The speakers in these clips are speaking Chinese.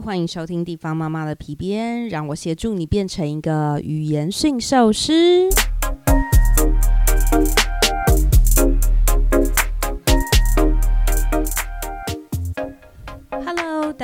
欢迎收听地方妈妈的皮鞭，让我协助你变成一个语言驯兽师。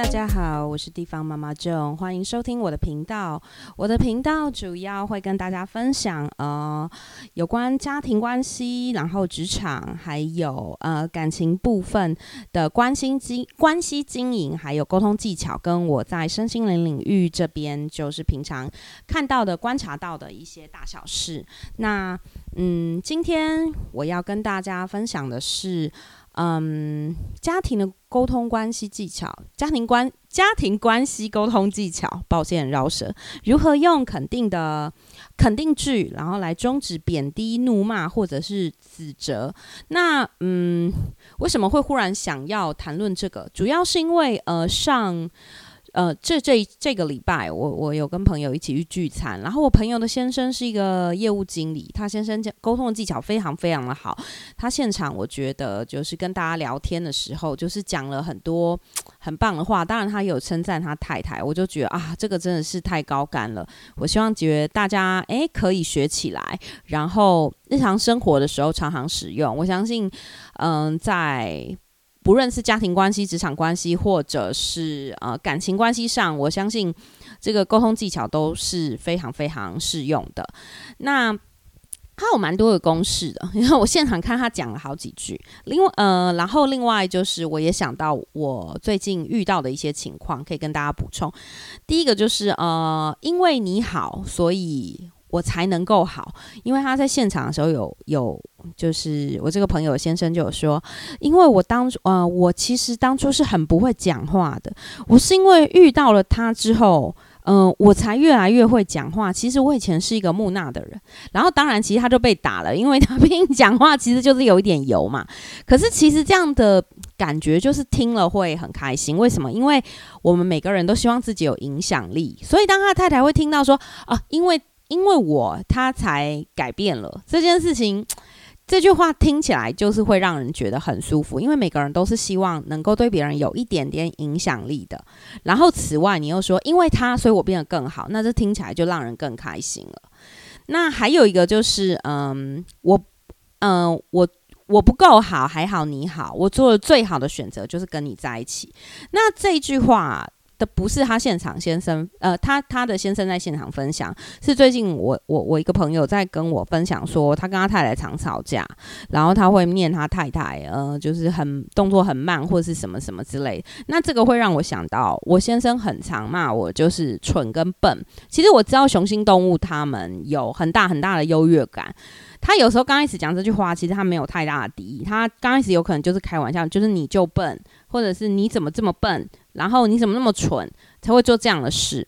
大家好，我是地方妈妈郑欢迎收听我的频道。我的频道主要会跟大家分享呃有关家庭关系，然后职场，还有呃感情部分的关心经关系经营，还有沟通技巧，跟我在身心灵领域这边就是平常看到的、观察到的一些大小事。那嗯，今天我要跟大家分享的是。嗯，家庭的沟通关系技巧，家庭关家庭关系沟通技巧，抱歉饶舌，如何用肯定的肯定句，然后来终止贬低、怒骂或者是指责。那嗯，为什么会忽然想要谈论这个？主要是因为呃上。呃，这这这个礼拜，我我有跟朋友一起去聚餐，然后我朋友的先生是一个业务经理，他先生讲沟通的技巧非常非常的好。他现场我觉得就是跟大家聊天的时候，就是讲了很多很棒的话。当然他有称赞他太太，我就觉得啊，这个真的是太高干了。我希望觉得大家诶可以学起来，然后日常生活的时候常常使用。我相信，嗯，在。不论是家庭关系、职场关系，或者是呃感情关系上，我相信这个沟通技巧都是非常非常适用的。那他有蛮多的公式的，因为我现场看他讲了好几句。另外呃，然后另外就是我也想到我最近遇到的一些情况，可以跟大家补充。第一个就是呃，因为你好，所以。我才能够好，因为他在现场的时候有有，就是我这个朋友先生就有说，因为我当初呃，我其实当初是很不会讲话的，我是因为遇到了他之后，嗯，我才越来越会讲话。其实我以前是一个木讷的人，然后当然其实他就被打了，因为他 毕竟讲话其实就是有一点油嘛。可是其实这样的感觉就是听了会很开心，为什么？因为我们每个人都希望自己有影响力，所以当他太太会听到说啊，因为。因为我他才改变了这件事情，这句话听起来就是会让人觉得很舒服。因为每个人都是希望能够对别人有一点点影响力的。然后此外，你又说因为他，所以我变得更好，那这听起来就让人更开心了。那还有一个就是，嗯，我，嗯，我我不够好，还好你好，我做了最好的选择就是跟你在一起。那这句话。的不是他现场先生，呃，他他的先生在现场分享，是最近我我我一个朋友在跟我分享说，他跟他太太常吵架，然后他会念他太太，呃，就是很动作很慢或者是什么什么之类。那这个会让我想到，我先生很常骂我就是蠢跟笨。其实我知道雄性动物他们有很大很大的优越感。他有时候刚开始讲这句话，其实他没有太大的敌意，他刚开始有可能就是开玩笑，就是你就笨，或者是你怎么这么笨，然后你怎么那么蠢，才会做这样的事。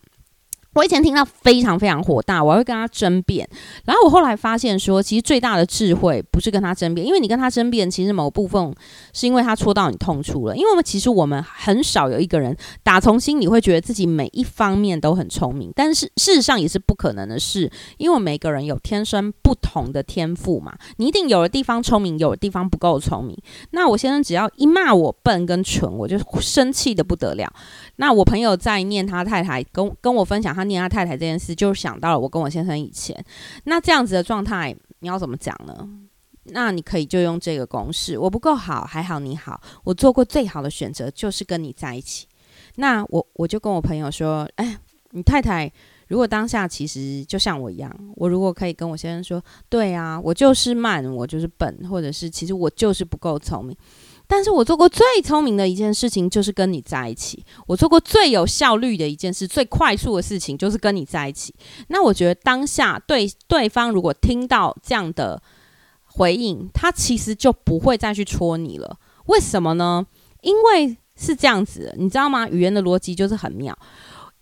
我以前听到非常非常火大，我会跟他争辩。然后我后来发现说，其实最大的智慧不是跟他争辩，因为你跟他争辩，其实某部分是因为他戳到你痛处了。因为我们其实我们很少有一个人打从心里会觉得自己每一方面都很聪明，但是事实上也是不可能的事，因为每个人有天生不同的天赋嘛。你一定有的地方聪明，有的地方不够聪明。那我先生只要一骂我笨跟蠢，我就生气的不得了。那我朋友在念他太太跟跟我分享他念他太太这件事，就想到了我跟我先生以前。那这样子的状态，你要怎么讲呢？那你可以就用这个公式：我不够好，还好你好，我做过最好的选择就是跟你在一起。那我我就跟我朋友说：哎，你太太如果当下其实就像我一样，我如果可以跟我先生说：对啊，我就是慢，我就是笨，或者是其实我就是不够聪明。但是我做过最聪明的一件事情就是跟你在一起。我做过最有效率的一件事、最快速的事情就是跟你在一起。那我觉得当下对对方如果听到这样的回应，他其实就不会再去戳你了。为什么呢？因为是这样子，你知道吗？语言的逻辑就是很妙。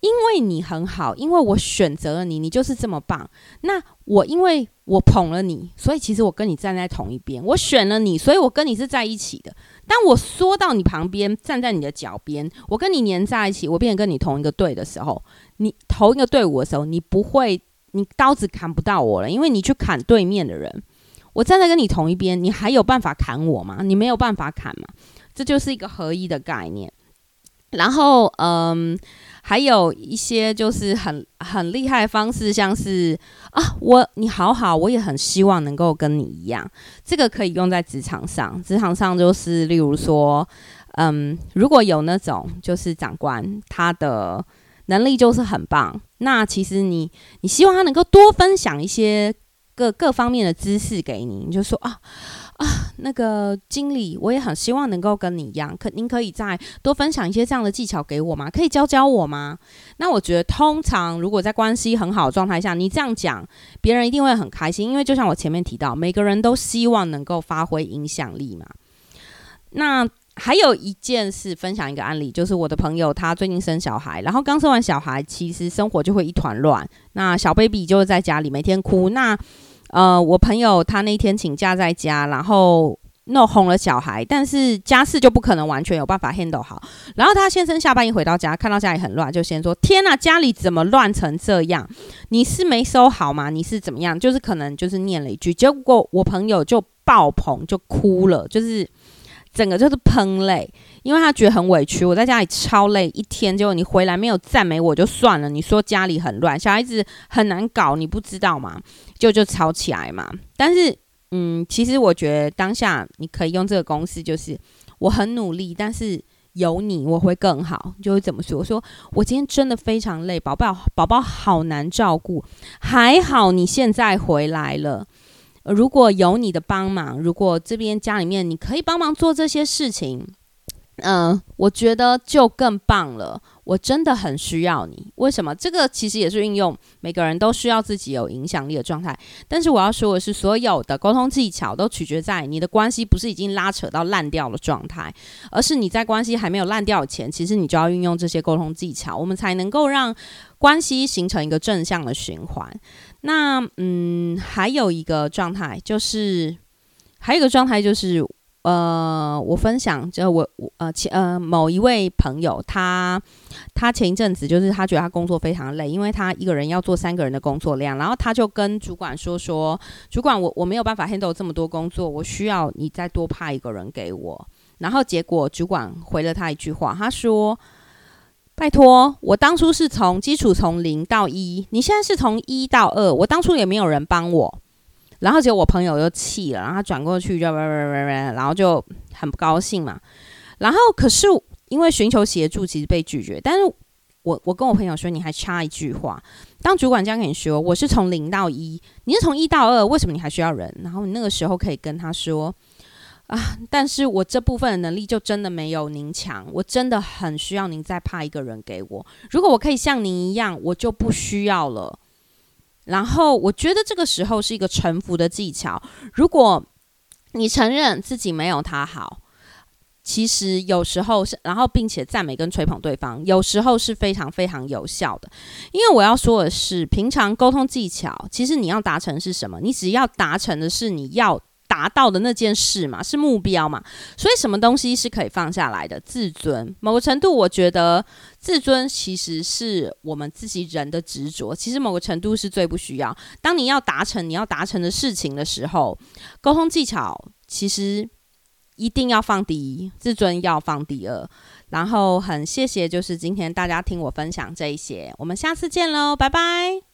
因为你很好，因为我选择了你，你就是这么棒。那我因为我捧了你，所以其实我跟你站在同一边。我选了你，所以我跟你是在一起的。当我说到你旁边，站在你的脚边，我跟你粘在一起，我变成跟你同一个队的时候，你同一个队伍的时候，你不会，你刀子砍不到我了，因为你去砍对面的人。我站在跟你同一边，你还有办法砍我吗？你没有办法砍嘛？这就是一个合一的概念。然后嗯。还有一些就是很很厉害的方式，像是啊，我你好好，我也很希望能够跟你一样。这个可以用在职场上，职场上就是例如说，嗯，如果有那种就是长官他的能力就是很棒，那其实你你希望他能够多分享一些各各方面的知识给你，你就说啊。啊，那个经理，我也很希望能够跟你一样，可您可以再多分享一些这样的技巧给我吗？可以教教我吗？那我觉得，通常如果在关系很好的状态下，你这样讲，别人一定会很开心，因为就像我前面提到，每个人都希望能够发挥影响力嘛。那还有一件事，分享一个案例，就是我的朋友他最近生小孩，然后刚生完小孩，其实生活就会一团乱，那小 baby 就在家里每天哭，那。呃，我朋友他那天请假在家，然后弄哄了小孩，但是家事就不可能完全有办法 handle 好。然后他先生下班一回到家，看到家里很乱，就先说：“天呐，家里怎么乱成这样？你是没收好吗？你是怎么样？”就是可能就是念了一句，结果我朋友就爆棚，就哭了，就是。整个就是喷泪，因为他觉得很委屈。我在家里超累一天，结果你回来没有赞美我就算了，你说家里很乱，小孩子很难搞，你不知道吗？就就吵起来嘛。但是，嗯，其实我觉得当下你可以用这个公式，就是我很努力，但是有你我会更好。就会怎么说？我说我今天真的非常累，宝宝宝宝好难照顾，还好你现在回来了。如果有你的帮忙，如果这边家里面你可以帮忙做这些事情，嗯，我觉得就更棒了。我真的很需要你。为什么？这个其实也是运用每个人都需要自己有影响力的状态。但是我要说的是，所有的沟通技巧都取决在你的关系不是已经拉扯到烂掉的状态，而是你在关系还没有烂掉前，其实你就要运用这些沟通技巧，我们才能够让关系形成一个正向的循环。那嗯，还有一个状态就是，还有一个状态就是。呃，我分享，就我我呃前呃某一位朋友，他他前一阵子就是他觉得他工作非常累，因为他一个人要做三个人的工作量，然后他就跟主管说说，主管我我没有办法 handle 这么多工作，我需要你再多派一个人给我。然后结果主管回了他一句话，他说：“拜托，我当初是从基础从零到一，你现在是从一到二，我当初也没有人帮我。”然后结果我朋友又气了，然后他转过去就然后就很不高兴嘛。然后可是因为寻求协助其实被拒绝，但是我我跟我朋友说，你还差一句话。当主管这样跟你说，我是从零到一，你是从一到二，为什么你还需要人？然后你那个时候可以跟他说啊，但是我这部分的能力就真的没有您强，我真的很需要您再派一个人给我。如果我可以像您一样，我就不需要了。然后我觉得这个时候是一个臣服的技巧。如果你承认自己没有他好，其实有时候是，然后并且赞美跟吹捧对方，有时候是非常非常有效的。因为我要说的是，平常沟通技巧，其实你要达成是什么？你只要达成的是你要。达到的那件事嘛，是目标嘛，所以什么东西是可以放下来的？自尊，某个程度，我觉得自尊其实是我们自己人的执着，其实某个程度是最不需要。当你要达成你要达成的事情的时候，沟通技巧其实一定要放第一，自尊要放第二。然后很谢谢，就是今天大家听我分享这一些，我们下次见喽，拜拜。